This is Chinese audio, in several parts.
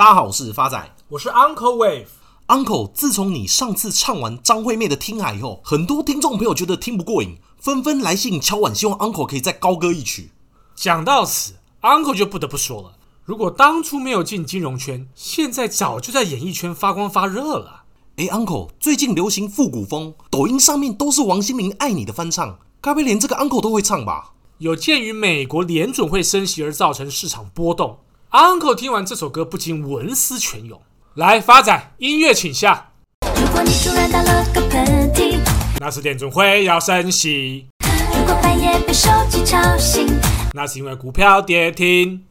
大家好，我是发仔，我是 Uncle Wave。Uncle，自从你上次唱完张惠妹的《听海》以后，很多听众朋友觉得听不过瘾，纷纷来信敲碗，希望 Uncle 可以再高歌一曲。讲到此，Uncle 就不得不说了：如果当初没有进金融圈，现在早就在演艺圈发光发热了。哎，Uncle，最近流行复古风，抖音上面都是王心凌《爱你》的翻唱，该不会连这个 Uncle 都会唱吧？有鉴于美国联准会升息而造成市场波动，Uncle 听完这首歌不禁文思泉涌。来，发仔，音乐请下。如果你突然打了个喷嚏，那是联准会要升息。如果半夜被手机吵醒，那是因为股票跌停。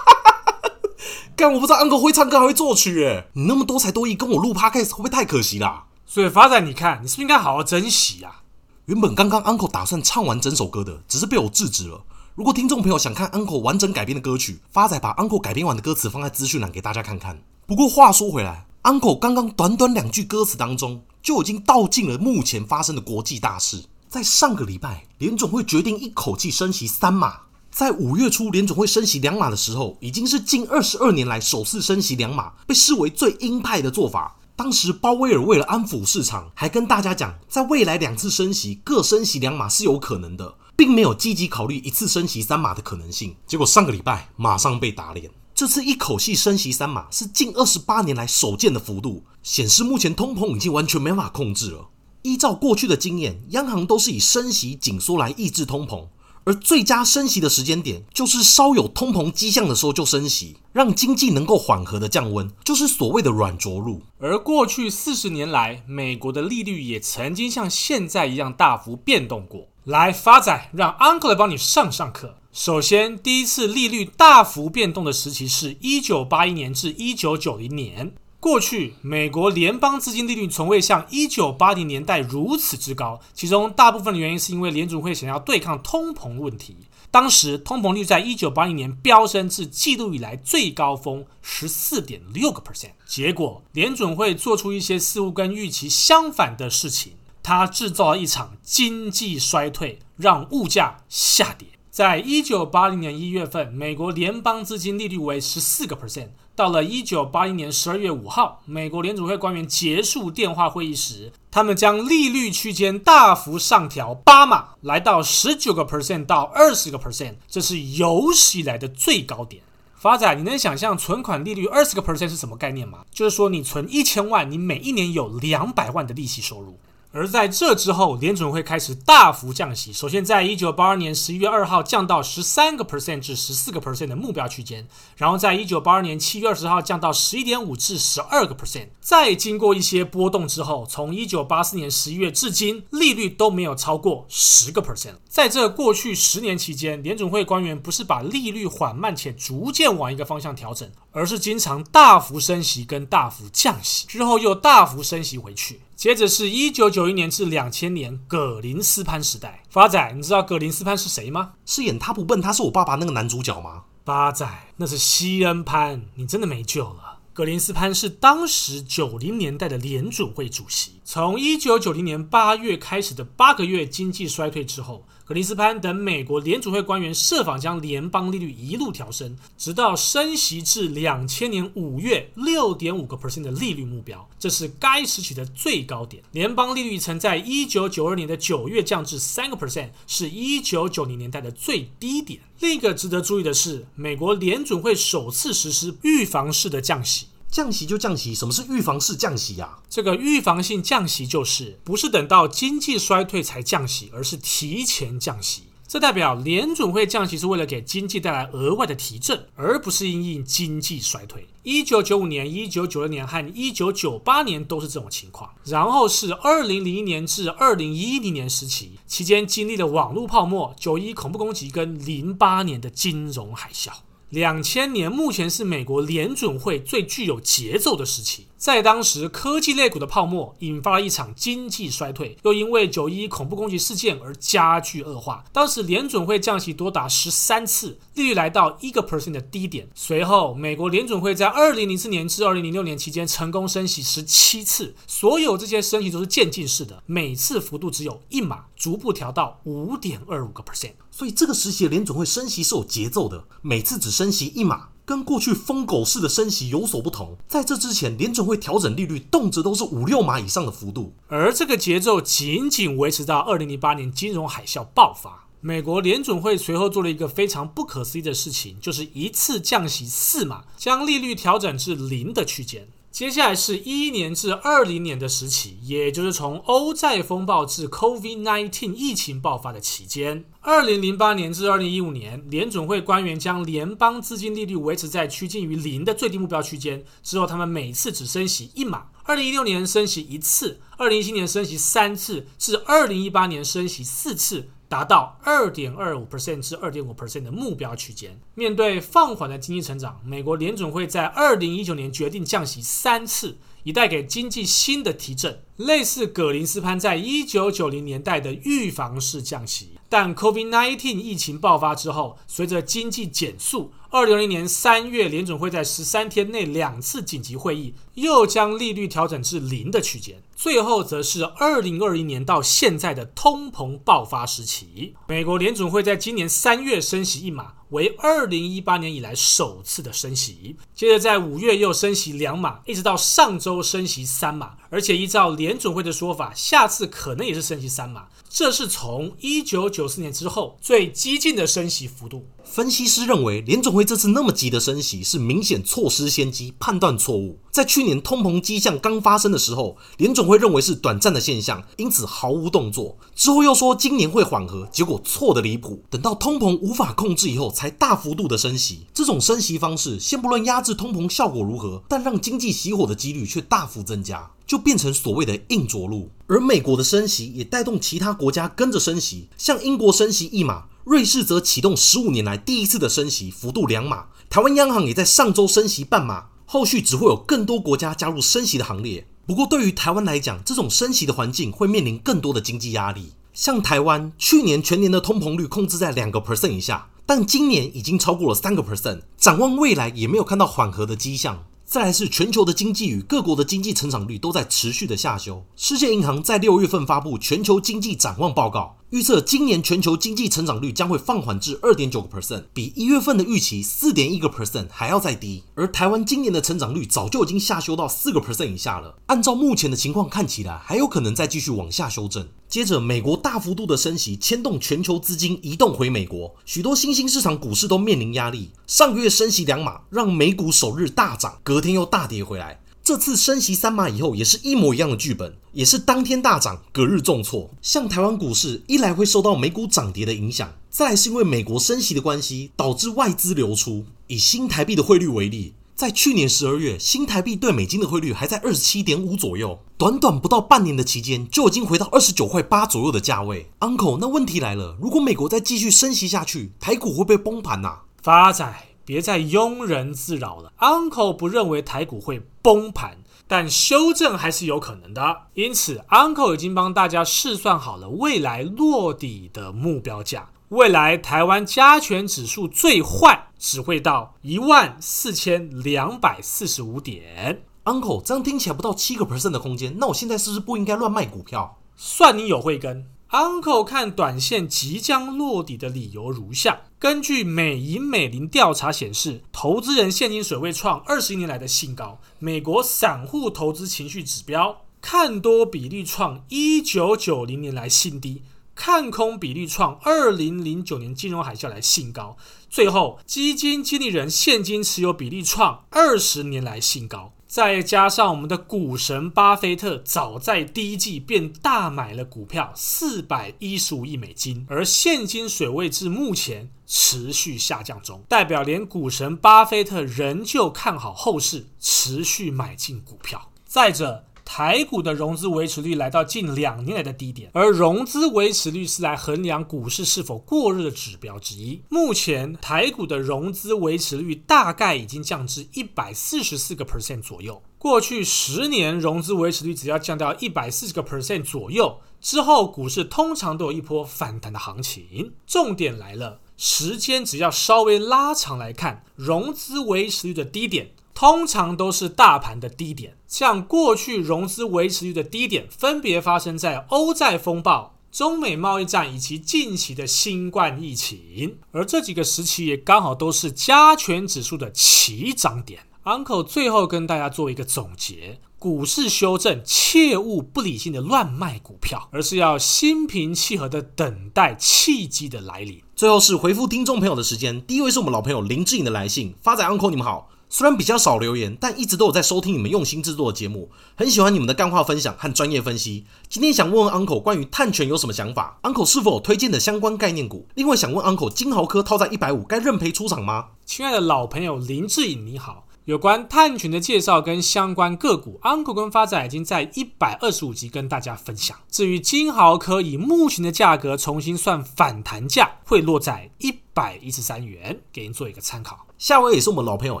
干，我不知道 Uncle 会唱歌还会作曲，哎，你那么多才多艺，跟我录 Podcast 会不会太可惜啦？所以发仔，你看，你是不是应该好好珍惜啊？原本刚刚 Uncle 打算唱完整首歌的，只是被我制止了。如果听众朋友想看 Uncle 完整改编的歌曲，发仔把 Uncle 改编完的歌词放在资讯栏给大家看看。不过话说回来，Uncle 刚刚短短两句歌词当中，就已经道尽了目前发生的国际大事。在上个礼拜，联总会决定一口气升息三码。在五月初联总会升息两码的时候，已经是近二十二年来首次升息两码，被视为最鹰派的做法。当时鲍威尔为了安抚市场，还跟大家讲，在未来两次升息各升息两码是有可能的，并没有积极考虑一次升息三码的可能性。结果上个礼拜马上被打脸，这次一口气升息三码是近二十八年来首见的幅度，显示目前通膨已经完全没法控制了。依照过去的经验，央行都是以升息紧缩来抑制通膨。而最佳升息的时间点，就是稍有通膨迹象的时候就升息，让经济能够缓和的降温，就是所谓的软着陆。而过去四十年来，美国的利率也曾经像现在一样大幅变动过。来，发仔，让 Uncle 来帮你上上课。首先，第一次利率大幅变动的时期是一九八一年至一九九零年。过去，美国联邦资金利率从未像1980年代如此之高，其中大部分的原因是因为联准会想要对抗通膨问题。当时，通膨率在1980年飙升至纪录以来最高峰14.6个 percent。结果，联准会做出一些似乎跟预期相反的事情，它制造了一场经济衰退，让物价下跌。在一九八零年一月份，美国联邦资金利率为十四个 percent。到了一九八一年十二月五号，美国联储会官员结束电话会议时，他们将利率区间大幅上调八码，来到十九个 percent 到二十个 percent，这是有史以来的最高点。发仔，你能想象存款利率二十个 percent 是什么概念吗？就是说，你存一千万，你每一年有两百万的利息收入。而在这之后，联准会开始大幅降息。首先，在一九八二年十一月二号降到十三个 percent 至十四个 percent 的目标区间，然后在一九八二年七月二十号降到十一点五至十二个 percent。再经过一些波动之后，从一九八四年十一月至今，利率都没有超过十个 percent。在这过去十年期间，联准会官员不是把利率缓慢且逐渐往一个方向调整，而是经常大幅升息跟大幅降息，之后又大幅升息回去。接着是一九九一年至两千年葛林斯潘时代。发仔，你知道葛林斯潘是谁吗？是演他不笨，他是我爸爸那个男主角吗？发仔，那是西恩潘，你真的没救了。葛林斯潘是当时九零年代的联准会主席。从一九九零年八月开始的八个月经济衰退之后，格林斯潘等美国联储会官员设法将联邦利率一路调升，直到升息至两千年五月六点五个 percent 的利率目标，这是该时期的最高点。联邦利率曾在一九九二年的九月降至三个 percent，是一九九零年代的最低点。另一个值得注意的是，美国联准会首次实施预防式的降息。降息就降息，什么是预防式降息呀？这个预防性降息就是不是等到经济衰退才降息，而是提前降息。这代表联准会降息是为了给经济带来额外的提振，而不是因应经济衰退。一九九五年、一九九六年和一九九八年都是这种情况。然后是二零零一年至二零一零年时期，期间经历了网络泡沫、九一恐怖攻击跟零八年的金融海啸。两千年目前是美国联准会最具有节奏的时期，在当时科技类股的泡沫引发了一场经济衰退，又因为九一恐怖攻击事件而加剧恶化。当时联准会降息多达十三次，利率来到一个 percent 的低点。随后，美国联准会在二零零四年至二零零六年期间成功升息十七次，所有这些升息都是渐进式的，每次幅度只有一码，逐步调到五点二五个 percent。所以这个时期的联准会升息是有节奏的，每次只升息一码，跟过去疯狗式的升息有所不同。在这之前，联准会调整利率动辄都是五六码以上的幅度，而这个节奏仅仅维持到二零零八年金融海啸爆发。美国联准会随后做了一个非常不可思议的事情，就是一次降息四码，将利率调整至零的区间。接下来是一一年至二零年的时期，也就是从欧债风暴至 COVID-19 疫情爆发的期间。二零零八年至二零一五年，联准会官员将联邦资金利率维持在趋近于零的最低目标区间。之后，他们每次只升息一码。二零一六年升息一次，二零一七年升息三次，至二零一八年升息四次。达到二点二五 percent 至二点五 percent 的目标区间。面对放缓的经济成长，美国联准会在二零一九年决定降息三次，以带给经济新的提振，类似葛林斯潘在一九九零年代的预防式降息。但 COVID-19 疫情爆发之后，随着经济减速，二零二零年三月，联准会在十三天内两次紧急会议，又将利率调整至零的区间。最后，则是二零二一年到现在的通膨爆发时期，美国联准会在今年三月升息一码，为二零一八年以来首次的升息。接着在五月又升息两码，一直到上周升息三码，而且依照联准会的说法，下次可能也是升息三码。这是从一九九四年之后最激进的升息幅度。分析师认为，联准会这次那么急的升息是明显错失先机，判断错误。在去年通膨迹象刚发生的时候，联准会认为是短暂的现象，因此毫无动作。之后又说今年会缓和，结果错得离谱。等到通膨无法控制以后，才大幅度的升息。这种升息方式，先不论压制通膨效果如何，但让经济熄火的几率却大幅增加，就变成所谓的硬着陆。而美国的升息也带动其他国家跟着升息，像英国升息一码。瑞士则启动十五年来第一次的升息，幅度两码。台湾央行也在上周升息半码，后续只会有更多国家加入升息的行列。不过，对于台湾来讲，这种升息的环境会面临更多的经济压力。像台湾去年全年的通膨率控制在两个 percent 以下，但今年已经超过了三个 percent，展望未来也没有看到缓和的迹象。再来是全球的经济与各国的经济成长率都在持续的下修。世界银行在六月份发布全球经济展望报告。预测今年全球经济成长率将会放缓至二点九个 percent，比一月份的预期四点一个 percent 还要再低。而台湾今年的成长率早就已经下修到四个 percent 以下了。按照目前的情况看起来，还有可能再继续往下修正。接着，美国大幅度的升息牵动全球资金移动回美国，许多新兴市场股市都面临压力。上个月升息两码，让美股首日大涨，隔天又大跌回来。这次升息三码以后，也是一模一样的剧本，也是当天大涨，隔日重挫。像台湾股市，一来会受到美股涨跌的影响，再来是因为美国升息的关系，导致外资流出。以新台币的汇率为例，在去年十二月，新台币对美金的汇率还在二十七点五左右，短短不到半年的期间，就已经回到二十九块八左右的价位。Uncle，那问题来了，如果美国再继续升息下去，台股会不会崩盘呐？发仔。别再庸人自扰了。Uncle 不认为台股会崩盘，但修正还是有可能的。因此，Uncle 已经帮大家试算好了未来落底的目标价。未来台湾加权指数最坏只会到一万四千两百四十五点。Uncle，这样听起来不到七个 percent 的空间，那我现在是不是不应该乱卖股票？算你有慧根。Uncle 看短线即将落底的理由如下：根据美银美林调查显示，投资人现金水位创二十年来的新高；美国散户投资情绪指标看多比例创一九九零年来新低，看空比例创二零零九年金融海啸来新高；最后，基金经理人现金持有比例创二十年来新高。再加上我们的股神巴菲特早在第一季便大买了股票四百一十五亿美金，而现金水位至目前持续下降中，代表连股神巴菲特仍旧看好后市，持续买进股票。再者，台股的融资维持率来到近两年来的低点，而融资维持率是来衡量股市是否过热的指标之一。目前台股的融资维持率大概已经降至一百四十四个 percent 左右。过去十年融资维持率只要降到一百四十个 percent 左右之后，股市通常都有一波反弹的行情。重点来了，时间只要稍微拉长来看，融资维持率的低点。通常都是大盘的低点，像过去融资维持率的低点，分别发生在欧债风暴、中美贸易战以及近期的新冠疫情，而这几个时期也刚好都是加权指数的起涨点。Uncle 最后跟大家做一个总结：股市修正，切勿不理性的乱卖股票，而是要心平气和的等待契机的来临。最后是回复听众朋友的时间，第一位是我们老朋友林志颖的来信，发仔 Uncle 你们好。虽然比较少留言，但一直都有在收听你们用心制作的节目，很喜欢你们的干话分享和专业分析。今天想问问 Uncle 关于碳权有什么想法？Uncle 是否有推荐的相关概念股？另外想问 Uncle，金豪科套在一百五该认赔出场吗？亲爱的老朋友林志颖，你好。有关碳权的介绍跟相关个股，Uncle 跟发仔已经在一百二十五集跟大家分享。至于金豪科，以目前的价格重新算反弹价，会落在一百一十三元，给您做一个参考。下位也是我们老朋友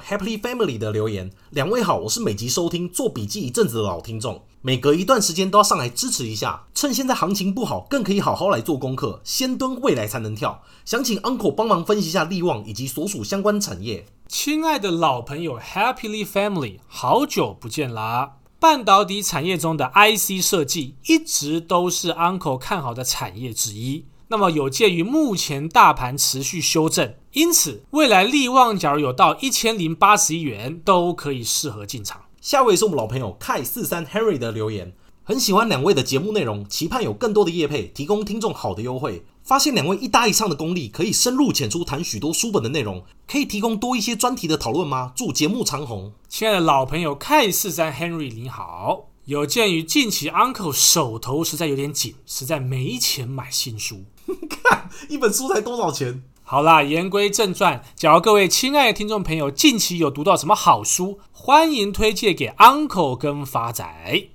Happily Family 的留言，两位好，我是每集收听做笔记一阵子的老听众，每隔一段时间都要上来支持一下，趁现在行情不好，更可以好好来做功课，先蹲未来才能跳。想请 Uncle 帮忙分析一下力旺以及所属相关产业。亲爱的老朋友，Happily Family，好久不见啦！半导体产业中的 IC 设计一直都是 Uncle 看好的产业之一。那么有鉴于目前大盘持续修正，因此未来利旺假如有到一千零八十亿元，都可以适合进场。下位是我们老朋友 Kai 四三 Henry 的留言，很喜欢两位的节目内容，期盼有更多的业配，提供听众好的优惠。发现两位一搭一唱的功力，可以深入浅出谈许多书本的内容，可以提供多一些专题的讨论吗？祝节目长红。亲爱的老朋友 K 四三 Henry 你好，有鉴于近期 Uncle 手头实在有点紧，实在没钱买新书。看一本书才多少钱？好啦，言归正传，假如各位亲爱的听众朋友近期有读到什么好书，欢迎推荐给 Uncle 跟发仔。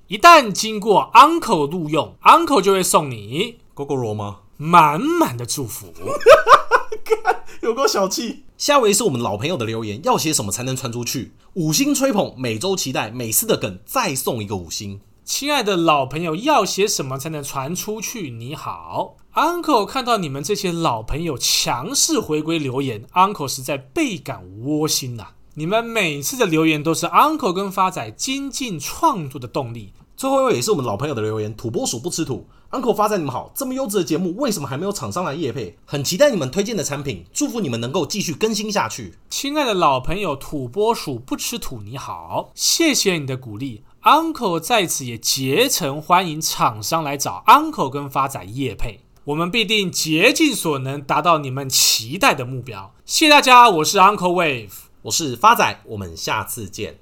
一旦经过 Uncle 录用，Uncle 就会送你 Gogoro 吗？满满的祝福，有够小气。下位是我们老朋友的留言，要写什么才能传出去？五星吹捧，每周期待，每次的梗再送一个五星。亲爱的老朋友，要写什么才能传出去？你好，Uncle，看到你们这些老朋友强势回归留言，Uncle 实在倍感窝心呐、啊。你们每次的留言都是 Uncle 跟发仔精进创作的动力。最后一位也是我们老朋友的留言，土拨鼠不吃土。Uncle 发仔，你们好！这么优质的节目，为什么还没有厂商来夜配？很期待你们推荐的产品，祝福你们能够继续更新下去。亲爱的老朋友土拨鼠不吃土，你好，谢谢你的鼓励。Uncle 在此也竭诚欢迎厂商来找 Uncle 跟发仔夜配，我们必定竭尽所能达到你们期待的目标。谢谢大家，我是 Uncle Wave，我是发仔，我们下次见。